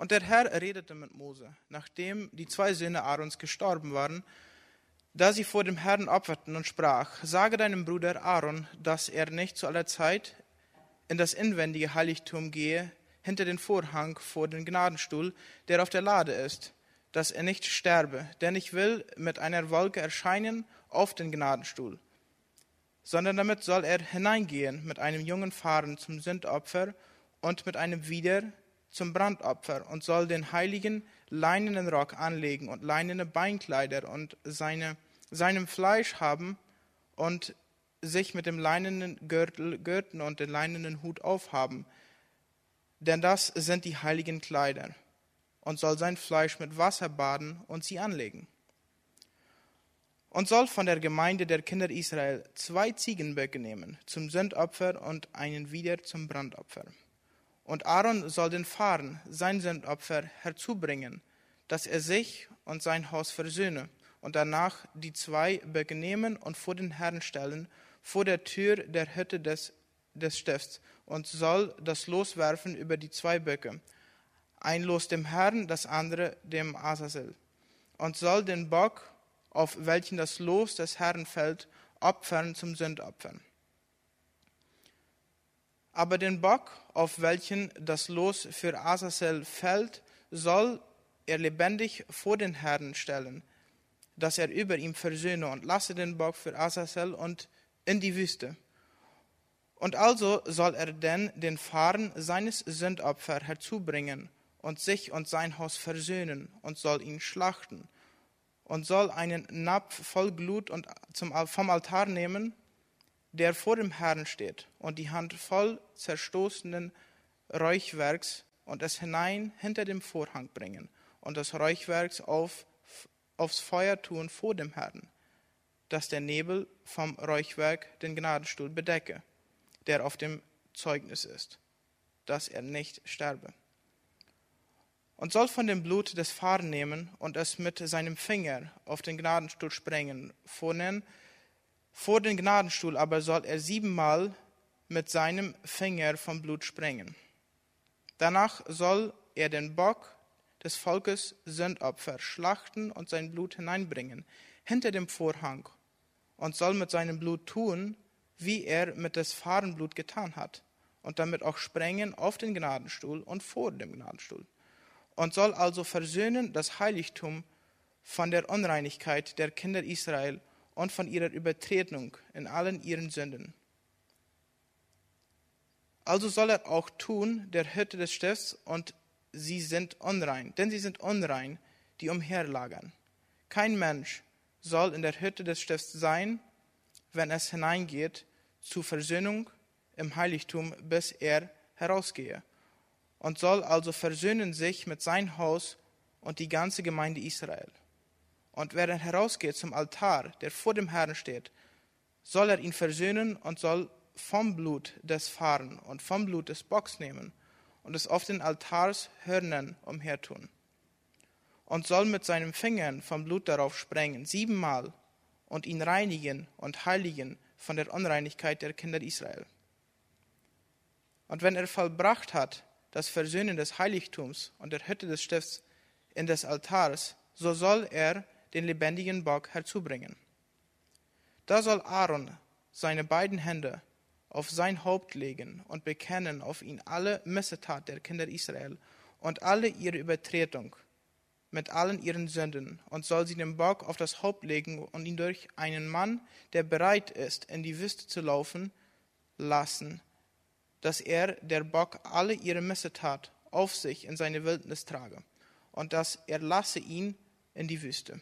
Und der Herr redete mit Mose, nachdem die zwei Söhne Aarons gestorben waren, da sie vor dem Herrn opferten und sprach, sage deinem Bruder Aaron, dass er nicht zu aller Zeit in das inwendige Heiligtum gehe, hinter den Vorhang vor den Gnadenstuhl, der auf der Lade ist, dass er nicht sterbe, denn ich will mit einer Wolke erscheinen auf den Gnadenstuhl, sondern damit soll er hineingehen mit einem jungen Fahren zum Sündopfer und mit einem Wider zum Brandopfer und soll den heiligen leinenen Rock anlegen und leinene Beinkleider und seine, seinem Fleisch haben und sich mit dem leinenen Gürtel gürten und den leinenen Hut aufhaben, denn das sind die heiligen Kleider, und soll sein Fleisch mit Wasser baden und sie anlegen. Und soll von der Gemeinde der Kinder Israel zwei Ziegenböcke nehmen zum Sündopfer und einen wieder zum Brandopfer. Und Aaron soll den Fahren, sein Sündopfer, herzubringen, dass er sich und sein Haus versöhne, und danach die zwei Böcke nehmen und vor den Herrn stellen, vor der Tür der Hütte des, des Stifts, und soll das Los werfen über die zwei Böcke, ein Los dem Herrn, das andere dem Asazel, und soll den Bock, auf welchen das Los des Herrn fällt, opfern zum Sündopfern. Aber den Bock, auf welchen das Los für Asazel fällt, soll er lebendig vor den Herrn stellen, dass er über ihm versöhne und lasse den Bock für Asazel und in die Wüste. Und also soll er denn den Fahren seines Sündopfer herzubringen und sich und sein Haus versöhnen und soll ihn schlachten und soll einen Napf voll Glut und zum, vom Altar nehmen der vor dem Herrn steht, und die Hand voll zerstoßenen Räuchwerks und es hinein hinter dem Vorhang bringen und das Räuchwerks auf, aufs Feuer tun vor dem Herrn, dass der Nebel vom Räuchwerk den Gnadenstuhl bedecke, der auf dem Zeugnis ist, dass er nicht sterbe. Und soll von dem Blut des Fahren nehmen und es mit seinem Finger auf den Gnadenstuhl sprengen, vornehmen, vor den Gnadenstuhl aber soll er siebenmal mit seinem Finger vom Blut sprengen. Danach soll er den Bock des Volkes Sündopfer schlachten und sein Blut hineinbringen hinter dem Vorhang und soll mit seinem Blut tun, wie er mit des Fahrenblut getan hat und damit auch sprengen auf den Gnadenstuhl und vor dem Gnadenstuhl und soll also versöhnen das Heiligtum von der Unreinigkeit der Kinder Israel und von ihrer Übertretung in allen ihren Sünden. Also soll er auch tun der Hütte des Stifts und sie sind unrein, denn sie sind unrein, die umherlagern. Kein Mensch soll in der Hütte des Stifts sein, wenn es hineingeht zur Versöhnung im Heiligtum, bis er herausgehe. Und soll also versöhnen sich mit sein Haus und die ganze Gemeinde Israel. Und wer dann herausgeht zum Altar, der vor dem Herrn steht, soll er ihn versöhnen und soll vom Blut des Fahren und vom Blut des Bocks nehmen und es auf den Altarshörnern umhertun. Und soll mit seinen Fingern vom Blut darauf sprengen, siebenmal, und ihn reinigen und heiligen von der Unreinigkeit der Kinder Israel. Und wenn er vollbracht hat, das Versöhnen des Heiligtums und der Hütte des Stifts in des Altars, so soll er den lebendigen Bock herzubringen. Da soll Aaron seine beiden Hände auf sein Haupt legen und bekennen auf ihn alle Missetat der Kinder Israel und alle ihre Übertretung mit allen ihren Sünden und soll sie dem Bock auf das Haupt legen und ihn durch einen Mann, der bereit ist, in die Wüste zu laufen, lassen, dass er, der Bock, alle ihre Missetat auf sich in seine Wildnis trage und dass er lasse ihn in die Wüste.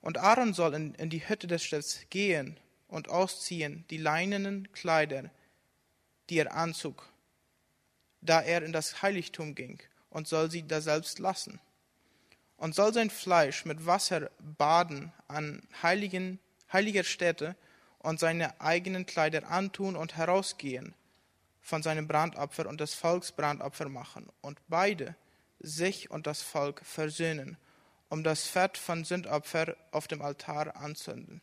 Und Aaron soll in, in die Hütte des Stifts gehen und ausziehen die leinenen Kleider, die er anzog, da er in das Heiligtum ging, und soll sie da selbst lassen. Und soll sein Fleisch mit Wasser baden an heiligen, heiliger Stätte und seine eigenen Kleider antun und herausgehen von seinem Brandopfer und des Volks Brandopfer machen und beide sich und das Volk versöhnen um das Fett von Sündopfer auf dem Altar anzünden.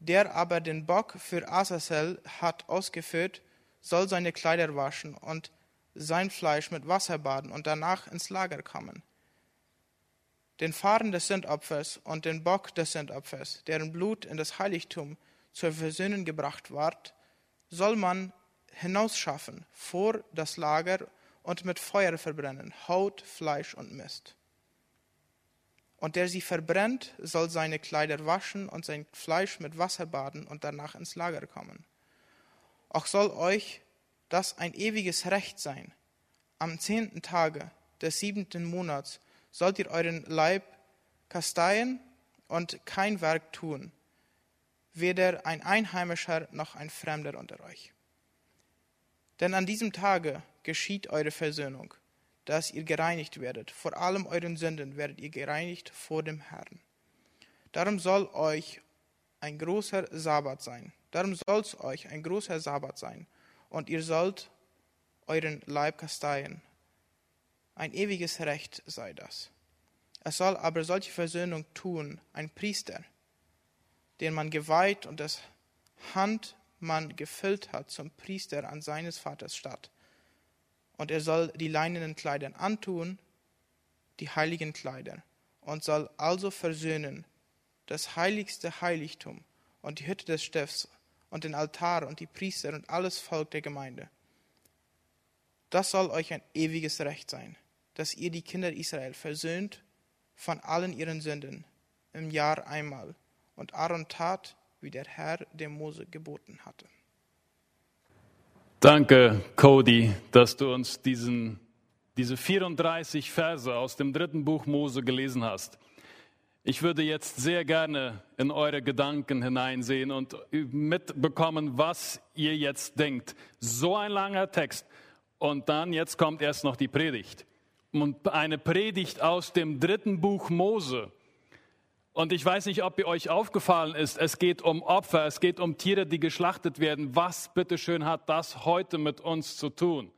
Der aber den Bock für Asazel hat ausgeführt, soll seine Kleider waschen und sein Fleisch mit Wasser baden und danach ins Lager kommen. Den Fahren des Sündopfers und den Bock des Sündopfers, deren Blut in das Heiligtum zur Versöhnung gebracht ward, soll man hinausschaffen vor das Lager und mit Feuer verbrennen, Haut, Fleisch und Mist. Und der sie verbrennt, soll seine Kleider waschen und sein Fleisch mit Wasser baden und danach ins Lager kommen. Auch soll euch das ein ewiges Recht sein. Am zehnten Tage des siebenten Monats sollt ihr euren Leib kasteien und kein Werk tun, weder ein Einheimischer noch ein Fremder unter euch. Denn an diesem Tage geschieht eure Versöhnung, dass ihr gereinigt werdet. Vor allem euren Sünden werdet ihr gereinigt vor dem Herrn. Darum soll euch ein großer Sabbat sein. Darum soll es euch ein großer Sabbat sein. Und ihr sollt euren Leib kasteien. Ein ewiges Recht sei das. Es soll aber solche Versöhnung tun ein Priester, den man geweiht und das Hand man gefüllt hat zum Priester an seines Vaters statt. Und er soll die leinenen Kleider antun, die heiligen Kleider, und soll also versöhnen das heiligste Heiligtum und die Hütte des Stifts und den Altar und die Priester und alles Volk der Gemeinde. Das soll euch ein ewiges Recht sein, dass ihr die Kinder Israel versöhnt von allen ihren Sünden im Jahr einmal. Und Aaron tat, wie der Herr dem Mose geboten hatte. Danke, Cody, dass du uns diesen, diese 34 Verse aus dem dritten Buch Mose gelesen hast. Ich würde jetzt sehr gerne in eure Gedanken hineinsehen und mitbekommen, was ihr jetzt denkt. So ein langer Text. Und dann, jetzt kommt erst noch die Predigt. Und eine Predigt aus dem dritten Buch Mose und ich weiß nicht, ob ihr euch aufgefallen ist, es geht um Opfer, es geht um Tiere, die geschlachtet werden. Was bitteschön hat das heute mit uns zu tun?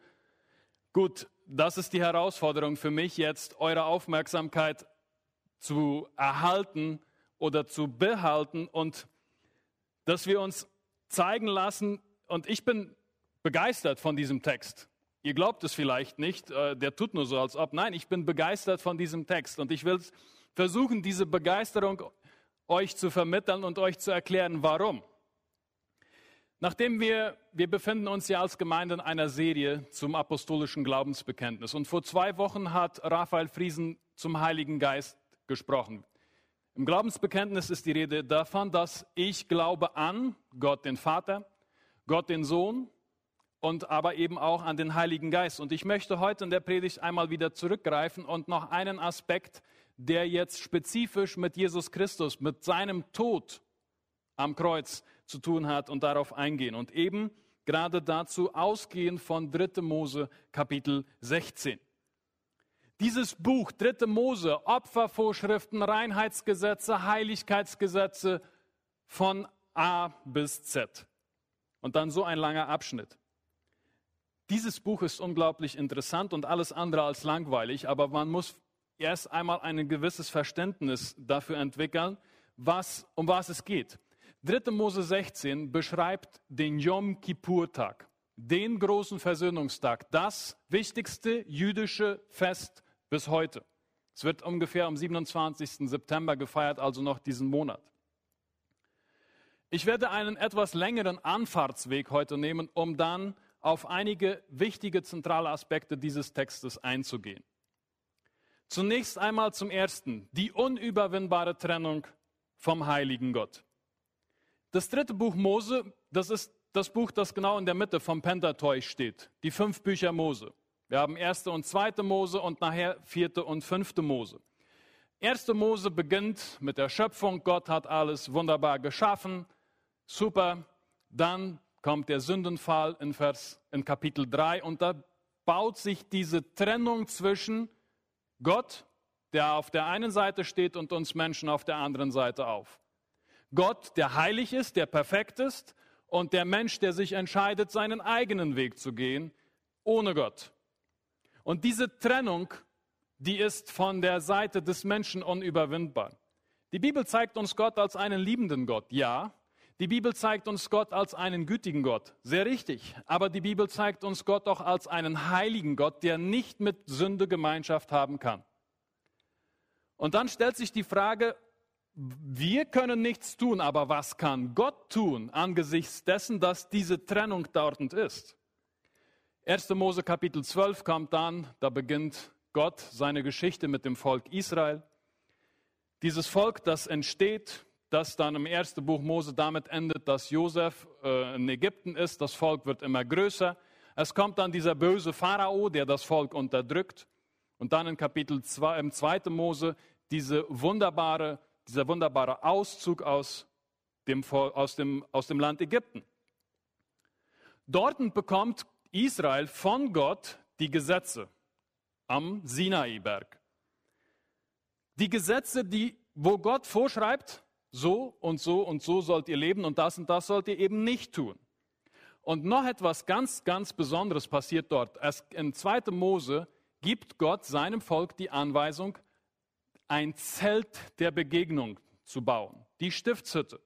Gut, das ist die Herausforderung für mich jetzt, eure Aufmerksamkeit zu erhalten oder zu behalten und dass wir uns zeigen lassen. Und ich bin begeistert von diesem Text. Ihr glaubt es vielleicht nicht, äh, der tut nur so, als ob. Nein, ich bin begeistert von diesem Text und ich will es versuchen, diese Begeisterung euch zu vermitteln und euch zu erklären, warum. Nachdem wir, wir befinden uns ja als Gemeinde in einer Serie zum apostolischen Glaubensbekenntnis. Und vor zwei Wochen hat Raphael Friesen zum Heiligen Geist gesprochen. Im Glaubensbekenntnis ist die Rede davon, dass ich glaube an Gott den Vater, Gott den Sohn und aber eben auch an den Heiligen Geist. Und ich möchte heute in der Predigt einmal wieder zurückgreifen und noch einen Aspekt der jetzt spezifisch mit Jesus Christus, mit seinem Tod am Kreuz zu tun hat und darauf eingehen. Und eben gerade dazu ausgehend von 3. Mose Kapitel 16. Dieses Buch, 3. Mose, Opfervorschriften, Reinheitsgesetze, Heiligkeitsgesetze von A bis Z. Und dann so ein langer Abschnitt. Dieses Buch ist unglaublich interessant und alles andere als langweilig, aber man muss erst einmal ein gewisses Verständnis dafür entwickeln, was, um was es geht. 3. Mose 16 beschreibt den Yom Kippur-Tag, den großen Versöhnungstag, das wichtigste jüdische Fest bis heute. Es wird ungefähr am 27. September gefeiert, also noch diesen Monat. Ich werde einen etwas längeren Anfahrtsweg heute nehmen, um dann auf einige wichtige zentrale Aspekte dieses Textes einzugehen. Zunächst einmal zum Ersten, die unüberwindbare Trennung vom heiligen Gott. Das dritte Buch Mose, das ist das Buch, das genau in der Mitte vom Pentateuch steht. Die fünf Bücher Mose. Wir haben erste und zweite Mose und nachher vierte und fünfte Mose. Erste Mose beginnt mit der Schöpfung. Gott hat alles wunderbar geschaffen. Super. Dann kommt der Sündenfall in Vers, in Kapitel 3 und da baut sich diese Trennung zwischen Gott, der auf der einen Seite steht und uns Menschen auf der anderen Seite auf. Gott, der heilig ist, der perfekt ist und der Mensch, der sich entscheidet, seinen eigenen Weg zu gehen, ohne Gott. Und diese Trennung, die ist von der Seite des Menschen unüberwindbar. Die Bibel zeigt uns Gott als einen liebenden Gott, ja. Die Bibel zeigt uns Gott als einen gütigen Gott, sehr richtig. Aber die Bibel zeigt uns Gott auch als einen heiligen Gott, der nicht mit Sünde Gemeinschaft haben kann. Und dann stellt sich die Frage, wir können nichts tun, aber was kann Gott tun angesichts dessen, dass diese Trennung dort ist? 1. Mose Kapitel 12 kommt dann, da beginnt Gott seine Geschichte mit dem Volk Israel. Dieses Volk, das entsteht, das dann im ersten Buch Mose damit endet, dass Josef äh, in Ägypten ist, das Volk wird immer größer. Es kommt dann dieser böse Pharao, der das Volk unterdrückt. Und dann in Kapitel 2, im zweiten Mose diese wunderbare, dieser wunderbare Auszug aus dem, aus, dem, aus dem Land Ägypten. Dort bekommt Israel von Gott die Gesetze am Sinai-Berg. Die Gesetze, die, wo Gott vorschreibt, so und so und so sollt ihr leben und das und das sollt ihr eben nicht tun. Und noch etwas ganz, ganz Besonderes passiert dort. Es, in 2. Mose gibt Gott seinem Volk die Anweisung, ein Zelt der Begegnung zu bauen, die Stiftshütte.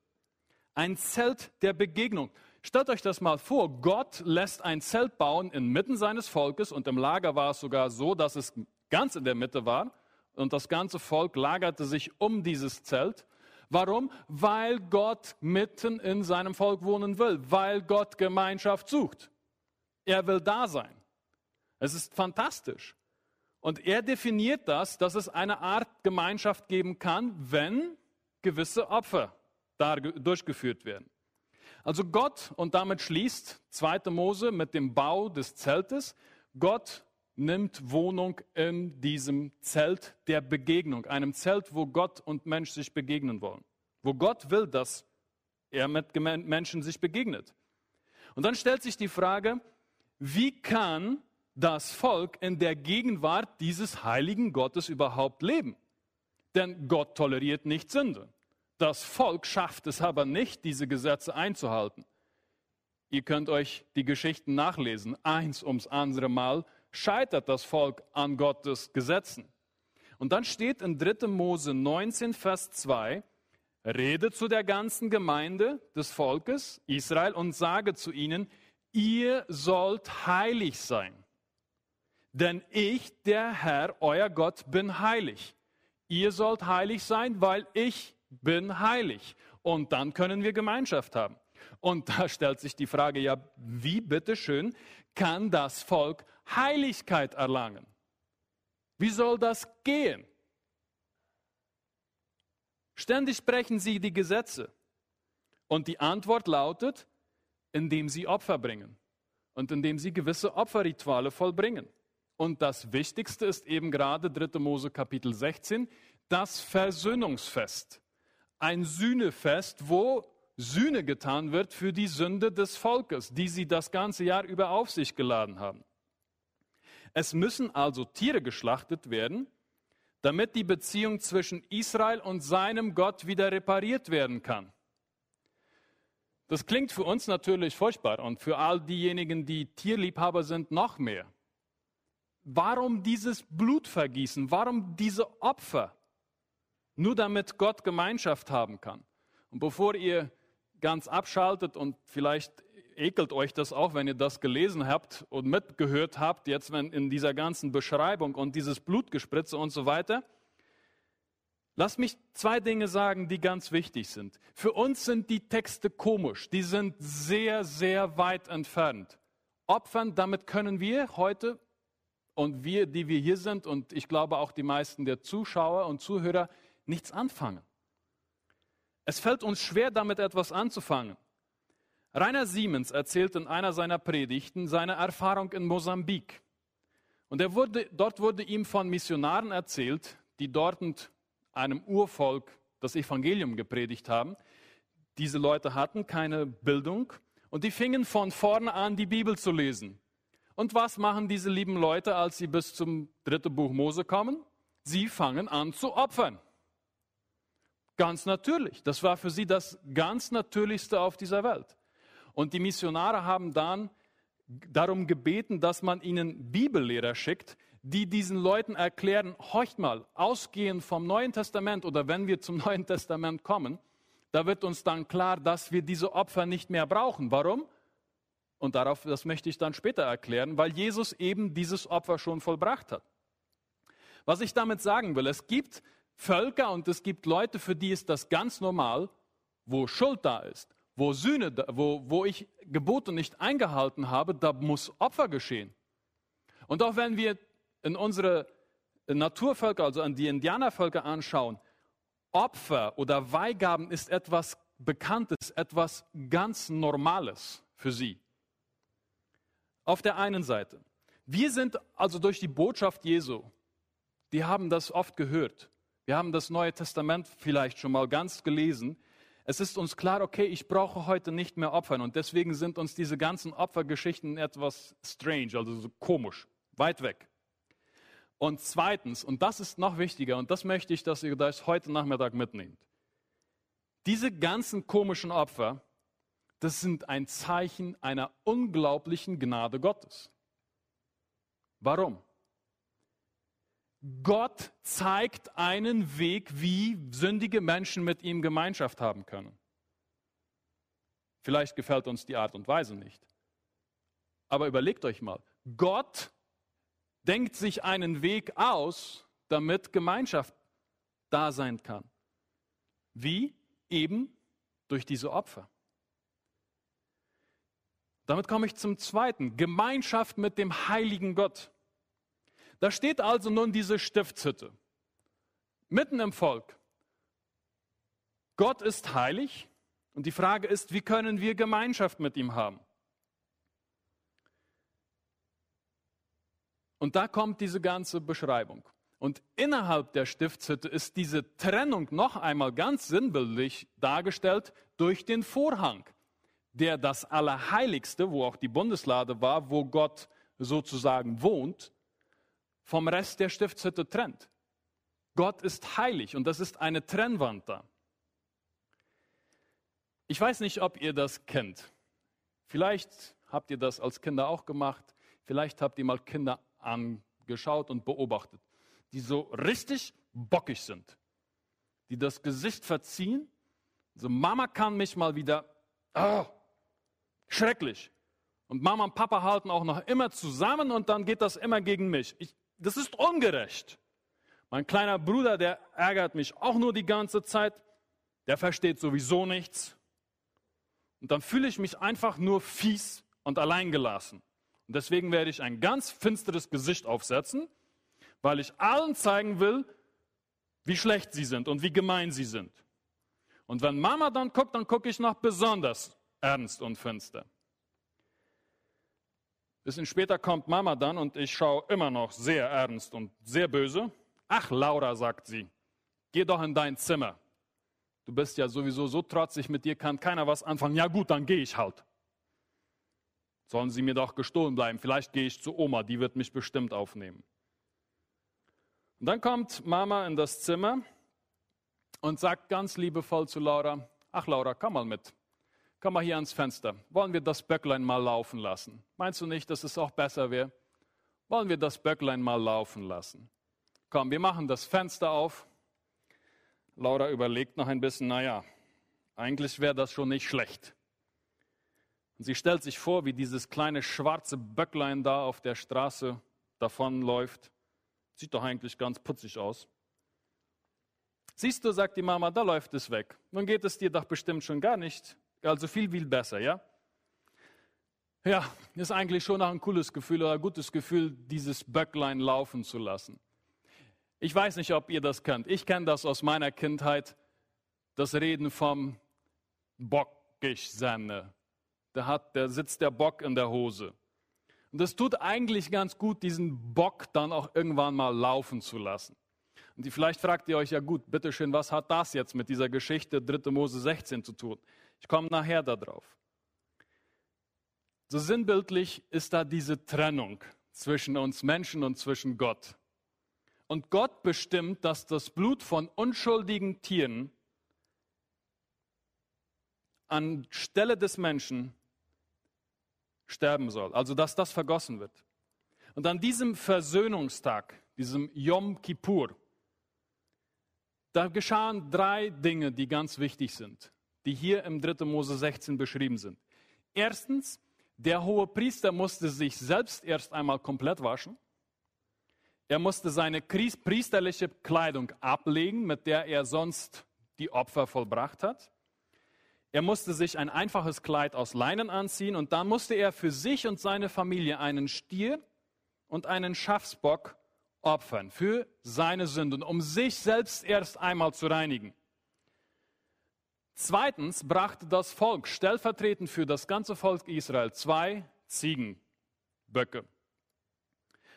Ein Zelt der Begegnung. Stellt euch das mal vor, Gott lässt ein Zelt bauen inmitten seines Volkes und im Lager war es sogar so, dass es ganz in der Mitte war und das ganze Volk lagerte sich um dieses Zelt. Warum? Weil Gott mitten in seinem Volk wohnen will, weil Gott Gemeinschaft sucht. Er will da sein. Es ist fantastisch. Und er definiert das, dass es eine Art Gemeinschaft geben kann, wenn gewisse Opfer durchgeführt werden. Also Gott, und damit schließt 2. Mose mit dem Bau des Zeltes, Gott nimmt Wohnung in diesem Zelt der Begegnung, einem Zelt, wo Gott und Mensch sich begegnen wollen, wo Gott will, dass er mit Menschen sich begegnet. Und dann stellt sich die Frage, wie kann das Volk in der Gegenwart dieses heiligen Gottes überhaupt leben? Denn Gott toleriert nicht Sünde. Das Volk schafft es aber nicht, diese Gesetze einzuhalten. Ihr könnt euch die Geschichten nachlesen. Eins ums andere Mal scheitert das Volk an Gottes Gesetzen. Und dann steht in 3. Mose 19, Vers 2, Rede zu der ganzen Gemeinde des Volkes Israel und sage zu ihnen, ihr sollt heilig sein. Denn ich, der Herr, euer Gott, bin heilig. Ihr sollt heilig sein, weil ich bin heilig. Und dann können wir Gemeinschaft haben. Und da stellt sich die Frage, ja, wie bitteschön kann das Volk Heiligkeit erlangen? Wie soll das gehen? Ständig sprechen sie die Gesetze. Und die Antwort lautet, indem sie Opfer bringen und indem sie gewisse Opferrituale vollbringen. Und das Wichtigste ist eben gerade 3. Mose Kapitel 16, das Versöhnungsfest. Ein Sühnefest, wo Sühne getan wird für die Sünde des Volkes, die sie das ganze Jahr über auf sich geladen haben. Es müssen also Tiere geschlachtet werden, damit die Beziehung zwischen Israel und seinem Gott wieder repariert werden kann. Das klingt für uns natürlich furchtbar und für all diejenigen, die Tierliebhaber sind, noch mehr. Warum dieses Blutvergießen? Warum diese Opfer? Nur damit Gott Gemeinschaft haben kann. Und bevor ihr ganz abschaltet und vielleicht ekelt euch das auch, wenn ihr das gelesen habt und mitgehört habt, jetzt wenn in dieser ganzen Beschreibung und dieses Blutgespritze und so weiter. Lasst mich zwei Dinge sagen, die ganz wichtig sind. Für uns sind die Texte komisch, die sind sehr, sehr weit entfernt. Opfern, damit können wir heute und wir, die wir hier sind und ich glaube auch die meisten der Zuschauer und Zuhörer nichts anfangen. Es fällt uns schwer, damit etwas anzufangen. Rainer Siemens erzählt in einer seiner Predigten seine Erfahrung in Mosambik. Und wurde, dort wurde ihm von Missionaren erzählt, die dort einem Urvolk das Evangelium gepredigt haben. Diese Leute hatten keine Bildung und die fingen von vorne an, die Bibel zu lesen. Und was machen diese lieben Leute, als sie bis zum dritten Buch Mose kommen? Sie fangen an zu opfern. Ganz natürlich. Das war für sie das ganz Natürlichste auf dieser Welt. Und die Missionare haben dann darum gebeten, dass man ihnen Bibellehrer schickt, die diesen Leuten erklären, horcht mal, ausgehend vom Neuen Testament oder wenn wir zum Neuen Testament kommen, da wird uns dann klar, dass wir diese Opfer nicht mehr brauchen. Warum? Und darauf, das möchte ich dann später erklären, weil Jesus eben dieses Opfer schon vollbracht hat. Was ich damit sagen will, es gibt Völker und es gibt Leute, für die ist das ganz normal, wo Schuld da ist, wo Sühne, wo, wo ich Gebote nicht eingehalten habe, da muss Opfer geschehen. Und auch wenn wir in unsere Naturvölker, also an die Indianervölker anschauen, Opfer oder Weihgaben ist etwas Bekanntes, etwas ganz Normales für sie. Auf der einen Seite. Wir sind also durch die Botschaft Jesu, die haben das oft gehört. Wir haben das Neue Testament vielleicht schon mal ganz gelesen. Es ist uns klar, okay, ich brauche heute nicht mehr Opfern und deswegen sind uns diese ganzen Opfergeschichten etwas strange, also so komisch, weit weg. Und zweitens, und das ist noch wichtiger, und das möchte ich, dass ihr das heute Nachmittag mitnehmt. Diese ganzen komischen Opfer, das sind ein Zeichen einer unglaublichen Gnade Gottes. Warum? Gott zeigt einen Weg, wie sündige Menschen mit ihm Gemeinschaft haben können. Vielleicht gefällt uns die Art und Weise nicht. Aber überlegt euch mal, Gott denkt sich einen Weg aus, damit Gemeinschaft da sein kann. Wie? Eben durch diese Opfer. Damit komme ich zum zweiten, Gemeinschaft mit dem heiligen Gott. Da steht also nun diese Stiftshütte, mitten im Volk. Gott ist heilig und die Frage ist, wie können wir Gemeinschaft mit ihm haben? Und da kommt diese ganze Beschreibung. Und innerhalb der Stiftshütte ist diese Trennung noch einmal ganz sinnbildlich dargestellt durch den Vorhang, der das Allerheiligste, wo auch die Bundeslade war, wo Gott sozusagen wohnt, vom Rest der Stiftshütte trennt. Gott ist heilig und das ist eine Trennwand da. Ich weiß nicht, ob ihr das kennt. Vielleicht habt ihr das als Kinder auch gemacht. Vielleicht habt ihr mal Kinder angeschaut und beobachtet, die so richtig bockig sind, die das Gesicht verziehen. So, Mama kann mich mal wieder, oh, schrecklich. Und Mama und Papa halten auch noch immer zusammen und dann geht das immer gegen mich. Ich, das ist ungerecht. Mein kleiner Bruder, der ärgert mich auch nur die ganze Zeit. Der versteht sowieso nichts. Und dann fühle ich mich einfach nur fies und alleingelassen. Und deswegen werde ich ein ganz finsteres Gesicht aufsetzen, weil ich allen zeigen will, wie schlecht sie sind und wie gemein sie sind. Und wenn Mama dann guckt, dann gucke ich noch besonders ernst und finster. Bisschen später kommt Mama dann und ich schaue immer noch sehr ernst und sehr böse. Ach, Laura, sagt sie, geh doch in dein Zimmer. Du bist ja sowieso so trotzig, mit dir kann keiner was anfangen. Ja gut, dann gehe ich halt. Sollen sie mir doch gestohlen bleiben. Vielleicht gehe ich zu Oma, die wird mich bestimmt aufnehmen. Und dann kommt Mama in das Zimmer und sagt ganz liebevoll zu Laura, ach Laura, komm mal mit. Komm mal hier ans Fenster. Wollen wir das Böcklein mal laufen lassen? Meinst du nicht, dass es auch besser wäre? Wollen wir das Böcklein mal laufen lassen? Komm, wir machen das Fenster auf. Laura überlegt noch ein bisschen, naja, eigentlich wäre das schon nicht schlecht. Und sie stellt sich vor, wie dieses kleine schwarze Böcklein da auf der Straße davonläuft. Sieht doch eigentlich ganz putzig aus. Siehst du, sagt die Mama, da läuft es weg. Nun geht es dir doch bestimmt schon gar nicht also viel, viel besser, ja? Ja, ist eigentlich schon auch ein cooles Gefühl oder ein gutes Gefühl, dieses Böcklein laufen zu lassen. Ich weiß nicht, ob ihr das kennt. Ich kenne das aus meiner Kindheit, das Reden vom bockig sein. Da, hat, da sitzt der Bock in der Hose. Und es tut eigentlich ganz gut, diesen Bock dann auch irgendwann mal laufen zu lassen. Und vielleicht fragt ihr euch ja gut, bitteschön, was hat das jetzt mit dieser Geschichte 3. Mose 16 zu tun? Ich komme nachher darauf. So sinnbildlich ist da diese Trennung zwischen uns Menschen und zwischen Gott. Und Gott bestimmt, dass das Blut von unschuldigen Tieren an Stelle des Menschen sterben soll, also dass das vergossen wird. Und an diesem Versöhnungstag, diesem Yom Kippur, da geschahen drei Dinge, die ganz wichtig sind. Die hier im 3. Mose 16 beschrieben sind. Erstens, der hohe Priester musste sich selbst erst einmal komplett waschen. Er musste seine priesterliche Kleidung ablegen, mit der er sonst die Opfer vollbracht hat. Er musste sich ein einfaches Kleid aus Leinen anziehen und dann musste er für sich und seine Familie einen Stier und einen Schafsbock opfern für seine Sünden, um sich selbst erst einmal zu reinigen. Zweitens brachte das Volk stellvertretend für das ganze Volk Israel zwei Ziegenböcke.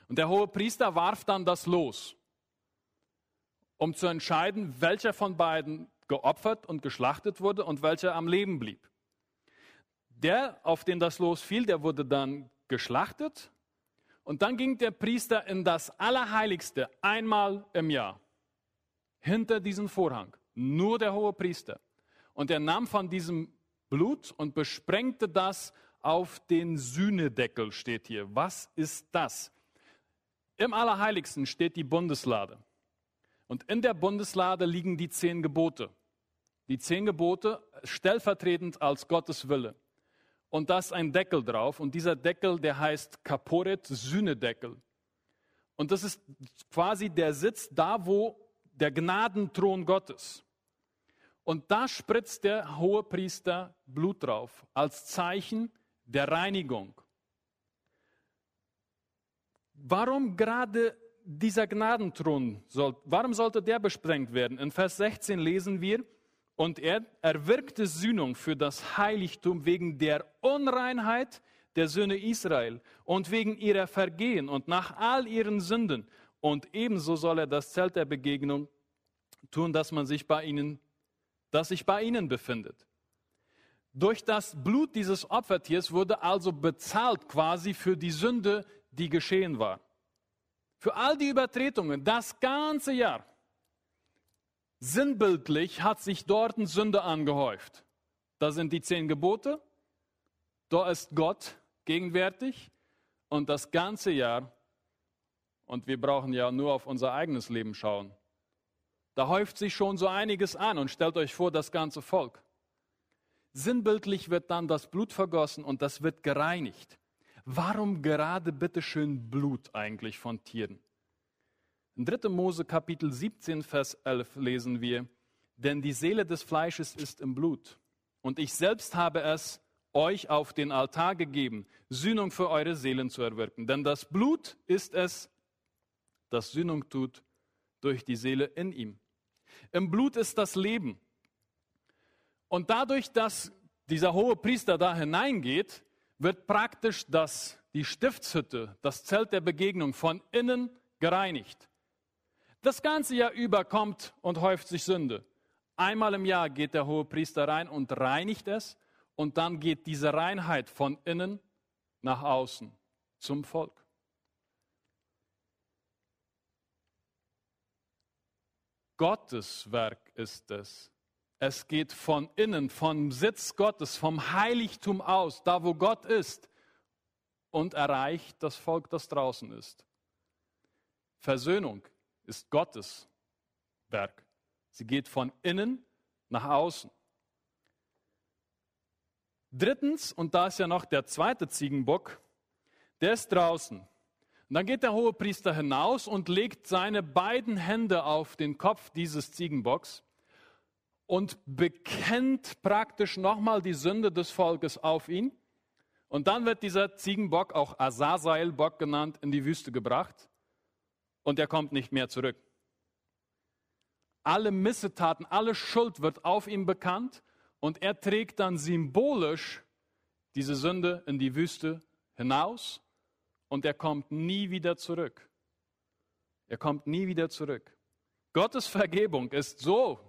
Und der hohe Priester warf dann das Los, um zu entscheiden, welcher von beiden geopfert und geschlachtet wurde und welcher am Leben blieb. Der, auf den das Los fiel, der wurde dann geschlachtet und dann ging der Priester in das Allerheiligste einmal im Jahr hinter diesen Vorhang. Nur der hohe Priester. Und er nahm von diesem Blut und besprengte das auf den Sühnedeckel, steht hier. Was ist das? Im Allerheiligsten steht die Bundeslade. Und in der Bundeslade liegen die zehn Gebote. Die zehn Gebote stellvertretend als Gottes Wille. Und da ist ein Deckel drauf. Und dieser Deckel, der heißt Kaporet, Sühnedeckel. Und das ist quasi der Sitz da, wo der Gnadenthron Gottes. Und da spritzt der hohe Priester Blut drauf als Zeichen der Reinigung. Warum gerade dieser Gnadenthron, soll, warum sollte der besprengt werden? In Vers 16 lesen wir, und er erwirkte Sühnung für das Heiligtum wegen der Unreinheit der Söhne Israel und wegen ihrer Vergehen und nach all ihren Sünden. Und ebenso soll er das Zelt der Begegnung tun, dass man sich bei ihnen, das sich bei ihnen befindet. Durch das Blut dieses Opfertiers wurde also bezahlt quasi für die Sünde, die geschehen war. Für all die Übertretungen, das ganze Jahr. Sinnbildlich hat sich dort Sünde angehäuft. Da sind die zehn Gebote, da ist Gott gegenwärtig und das ganze Jahr, und wir brauchen ja nur auf unser eigenes Leben schauen, da häuft sich schon so einiges an und stellt euch vor, das ganze Volk. Sinnbildlich wird dann das Blut vergossen und das wird gereinigt. Warum gerade bitteschön Blut eigentlich von Tieren? In 3. Mose Kapitel 17, Vers 11 lesen wir, denn die Seele des Fleisches ist im Blut. Und ich selbst habe es euch auf den Altar gegeben, Sühnung für eure Seelen zu erwirken. Denn das Blut ist es, das Sühnung tut durch die Seele in ihm. Im Blut ist das Leben. Und dadurch, dass dieser hohe Priester da hineingeht, wird praktisch das, die Stiftshütte, das Zelt der Begegnung von innen gereinigt. Das ganze Jahr über kommt und häuft sich Sünde. Einmal im Jahr geht der hohe Priester rein und reinigt es und dann geht diese Reinheit von innen nach außen zum Volk. Gottes Werk ist es, es geht von innen, vom Sitz Gottes, vom Heiligtum aus, da wo Gott ist, und erreicht das Volk, das draußen ist. Versöhnung ist Gottes Werk. Sie geht von innen nach außen. Drittens, und da ist ja noch der zweite Ziegenbock, der ist draußen. Und dann geht der hohe Priester hinaus und legt seine beiden Hände auf den Kopf dieses Ziegenbocks und bekennt praktisch nochmal die Sünde des Volkes auf ihn. Und dann wird dieser Ziegenbock, auch Azazelbock genannt, in die Wüste gebracht und er kommt nicht mehr zurück. Alle Missetaten, alle Schuld wird auf ihm bekannt und er trägt dann symbolisch diese Sünde in die Wüste hinaus und er kommt nie wieder zurück. Er kommt nie wieder zurück. Gottes Vergebung ist so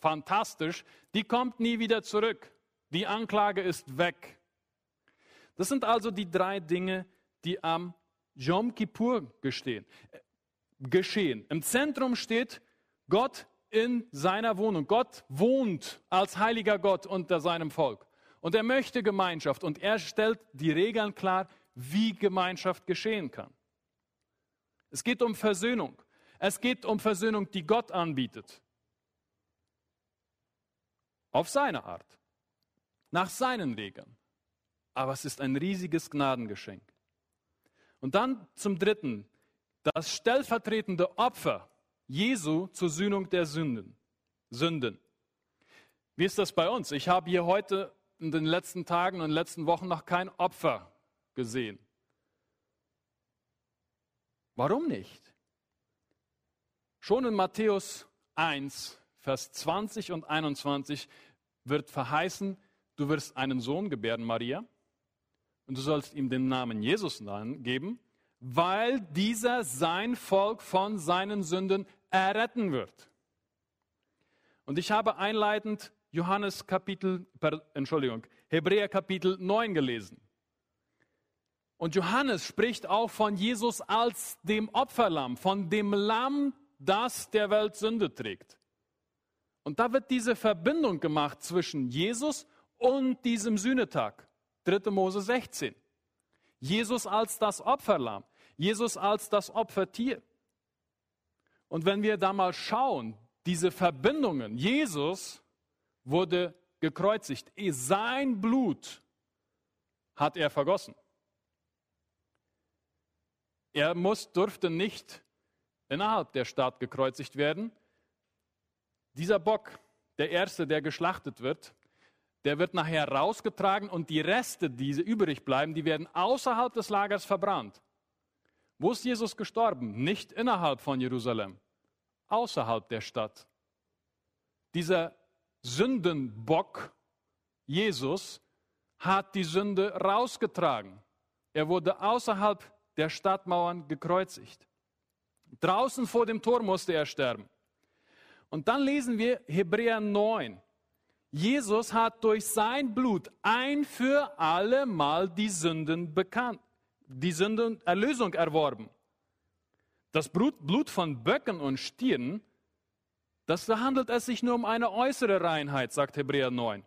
fantastisch, die kommt nie wieder zurück. Die Anklage ist weg. Das sind also die drei Dinge, die am Yom Kippur gestehen, geschehen. Im Zentrum steht Gott in seiner Wohnung. Gott wohnt als heiliger Gott unter seinem Volk. Und er möchte Gemeinschaft und er stellt die Regeln klar, wie Gemeinschaft geschehen kann. Es geht um Versöhnung. Es geht um Versöhnung, die Gott anbietet. auf seine Art, nach seinen Regeln. Aber es ist ein riesiges Gnadengeschenk. Und dann zum Dritten, das stellvertretende Opfer Jesu zur Sühnung der Sünden. Sünden. Wie ist das bei uns? Ich habe hier heute in den letzten Tagen und letzten Wochen noch kein Opfer gesehen. Warum nicht? Schon in Matthäus 1, Vers 20 und 21 wird verheißen, du wirst einen Sohn gebären, Maria, und du sollst ihm den Namen Jesus geben, weil dieser sein Volk von seinen Sünden erretten wird. Und ich habe einleitend Johannes Kapitel, Entschuldigung, Hebräer Kapitel 9 gelesen. Und Johannes spricht auch von Jesus als dem Opferlamm, von dem Lamm, das der Welt Sünde trägt. Und da wird diese Verbindung gemacht zwischen Jesus und diesem Sühnetag. 3. Mose 16. Jesus als das Opferlamm, Jesus als das Opfertier. Und wenn wir da mal schauen, diese Verbindungen, Jesus wurde gekreuzigt. Sein Blut hat er vergossen. Er muss, durfte nicht innerhalb der Stadt gekreuzigt werden. Dieser Bock, der erste, der geschlachtet wird, der wird nachher rausgetragen und die Reste, die übrig bleiben, die werden außerhalb des Lagers verbrannt. Wo ist Jesus gestorben? Nicht innerhalb von Jerusalem, außerhalb der Stadt. Dieser Sündenbock, Jesus, hat die Sünde rausgetragen. Er wurde außerhalb der Stadtmauern gekreuzigt. Draußen vor dem Tor musste er sterben. Und dann lesen wir Hebräer 9. Jesus hat durch sein Blut ein für alle Mal die Sünden bekannt, die Sünden Erlösung erworben. Das Blut, von Böcken und Stieren das, da handelt es sich nur um eine äußere Reinheit, sagt Hebräer 9.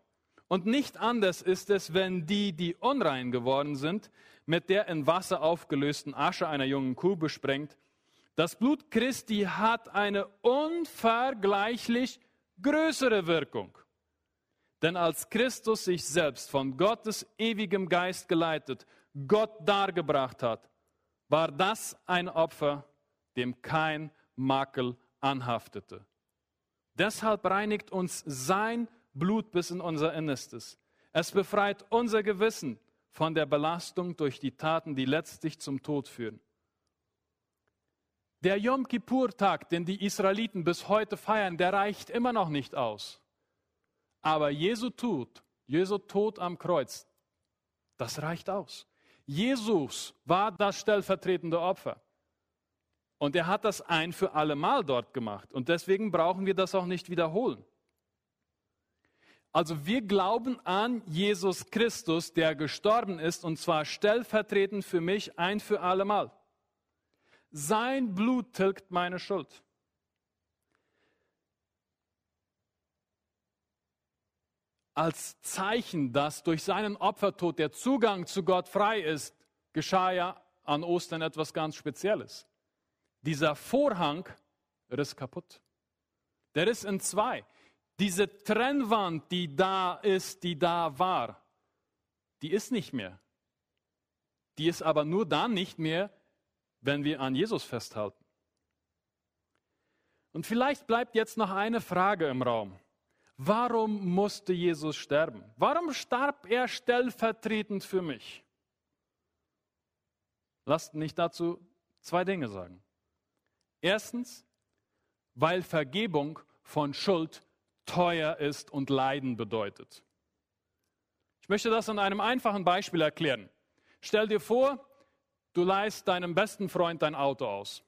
Und nicht anders ist es, wenn die, die unrein geworden sind, mit der in Wasser aufgelösten Asche einer jungen Kuh besprengt. Das Blut Christi hat eine unvergleichlich größere Wirkung. Denn als Christus sich selbst von Gottes ewigem Geist geleitet, Gott dargebracht hat, war das ein Opfer, dem kein Makel anhaftete. Deshalb reinigt uns sein Blut bis in unser Innerstes. Es befreit unser Gewissen von der Belastung durch die Taten, die letztlich zum Tod führen. Der Yom Kippur-Tag, den die Israeliten bis heute feiern, der reicht immer noch nicht aus. Aber Jesu Tod, Jesu Tod am Kreuz, das reicht aus. Jesus war das stellvertretende Opfer. Und er hat das ein für alle Mal dort gemacht. Und deswegen brauchen wir das auch nicht wiederholen. Also wir glauben an Jesus Christus, der gestorben ist, und zwar stellvertretend für mich ein für alle Mal. Sein Blut tilgt meine Schuld. Als Zeichen, dass durch seinen Opfertod der Zugang zu Gott frei ist, geschah ja an Ostern etwas ganz Spezielles. Dieser Vorhang riss kaputt. Der ist in zwei. Diese Trennwand, die da ist, die da war, die ist nicht mehr. Die ist aber nur dann nicht mehr, wenn wir an Jesus festhalten. Und vielleicht bleibt jetzt noch eine Frage im Raum. Warum musste Jesus sterben? Warum starb er stellvertretend für mich? Lasst mich dazu zwei Dinge sagen. Erstens, weil Vergebung von Schuld teuer ist und Leiden bedeutet. Ich möchte das an einem einfachen Beispiel erklären. Stell dir vor, du leihst deinem besten Freund dein Auto aus.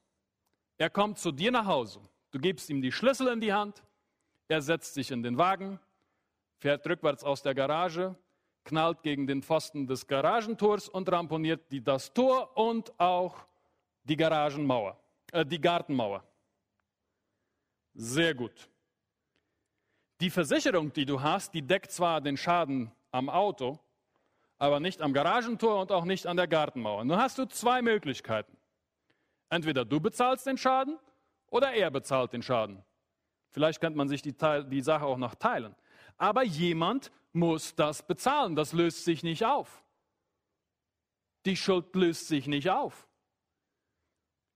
Er kommt zu dir nach Hause. Du gibst ihm die Schlüssel in die Hand. Er setzt sich in den Wagen, fährt rückwärts aus der Garage, knallt gegen den Pfosten des Garagentors und ramponiert das Tor und auch die Garagenmauer äh, die Gartenmauer. Sehr gut. Die Versicherung, die du hast, die deckt zwar den Schaden am Auto, aber nicht am Garagentor und auch nicht an der Gartenmauer. Nun hast du zwei Möglichkeiten. Entweder du bezahlst den Schaden oder er bezahlt den Schaden. Vielleicht könnte man sich die, die Sache auch noch teilen. Aber jemand muss das bezahlen. Das löst sich nicht auf. Die Schuld löst sich nicht auf.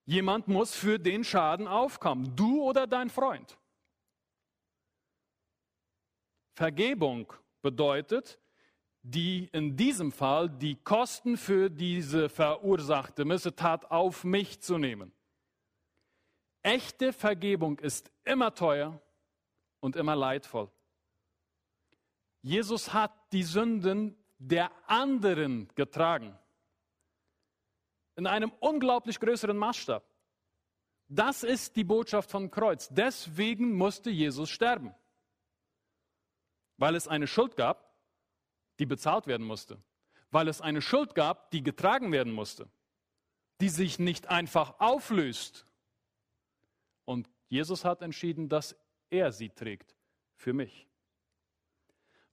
Jemand muss für den Schaden aufkommen, du oder dein Freund. Vergebung bedeutet, die in diesem Fall die Kosten für diese verursachte Missetat auf mich zu nehmen. Echte Vergebung ist immer teuer und immer leidvoll. Jesus hat die Sünden der anderen getragen. In einem unglaublich größeren Maßstab. Das ist die Botschaft vom Kreuz. Deswegen musste Jesus sterben. Weil es eine Schuld gab, die bezahlt werden musste. Weil es eine Schuld gab, die getragen werden musste. Die sich nicht einfach auflöst. Und Jesus hat entschieden, dass er sie trägt. Für mich.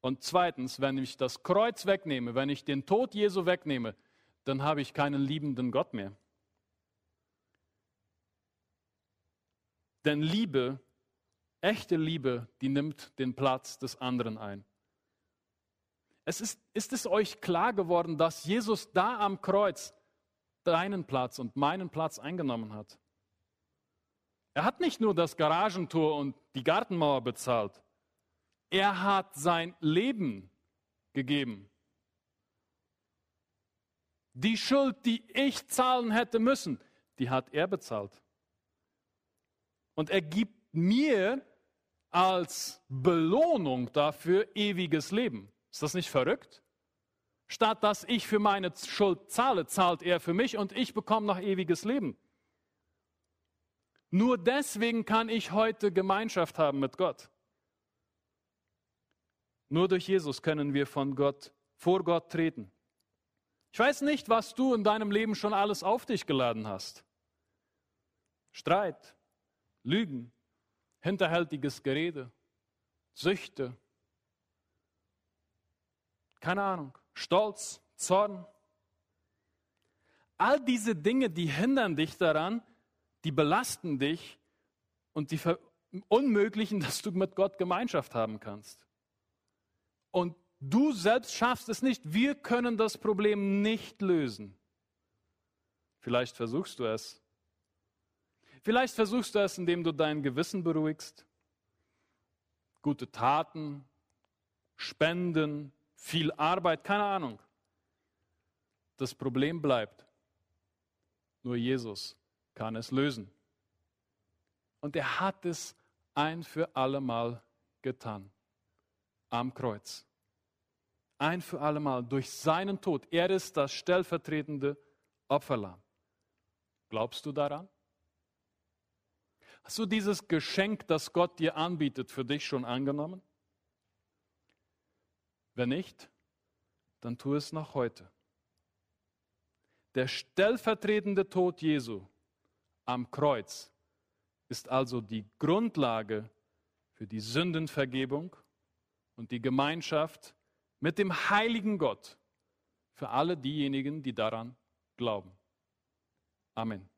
Und zweitens, wenn ich das Kreuz wegnehme, wenn ich den Tod Jesu wegnehme, dann habe ich keinen liebenden Gott mehr. Denn Liebe, echte Liebe, die nimmt den Platz des anderen ein. Es ist, ist es euch klar geworden, dass Jesus da am Kreuz deinen Platz und meinen Platz eingenommen hat? Er hat nicht nur das Garagentor und die Gartenmauer bezahlt. Er hat sein Leben gegeben. Die Schuld, die ich zahlen hätte müssen, die hat er bezahlt. Und er gibt mir als Belohnung dafür ewiges Leben. Ist das nicht verrückt? Statt dass ich für meine Schuld zahle, zahlt er für mich und ich bekomme noch ewiges Leben. Nur deswegen kann ich heute Gemeinschaft haben mit Gott. Nur durch Jesus können wir von Gott, vor Gott treten. Ich weiß nicht, was du in deinem Leben schon alles auf dich geladen hast. Streit, Lügen, hinterhältiges Gerede, Süchte, keine Ahnung, Stolz, Zorn. All diese Dinge, die hindern dich daran, die belasten dich und die unmöglichen, dass du mit Gott Gemeinschaft haben kannst. Und du selbst schaffst es nicht. Wir können das Problem nicht lösen. Vielleicht versuchst du es. Vielleicht versuchst du es, indem du dein Gewissen beruhigst. Gute Taten, Spenden, viel Arbeit, keine Ahnung. Das Problem bleibt. Nur Jesus kann es lösen. Und er hat es ein für allemal getan am Kreuz. Ein für allemal durch seinen Tod. Er ist das stellvertretende Opferlamm. Glaubst du daran? Hast du dieses Geschenk, das Gott dir anbietet, für dich schon angenommen? Wenn nicht, dann tu es noch heute. Der stellvertretende Tod Jesu am Kreuz ist also die Grundlage für die Sündenvergebung und die Gemeinschaft mit dem heiligen Gott für alle diejenigen, die daran glauben. Amen.